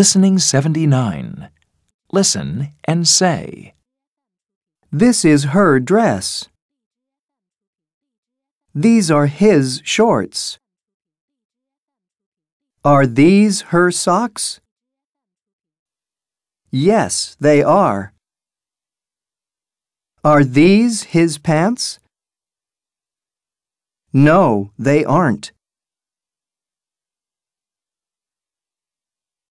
Listening 79. Listen and say. This is her dress. These are his shorts. Are these her socks? Yes, they are. Are these his pants? No, they aren't.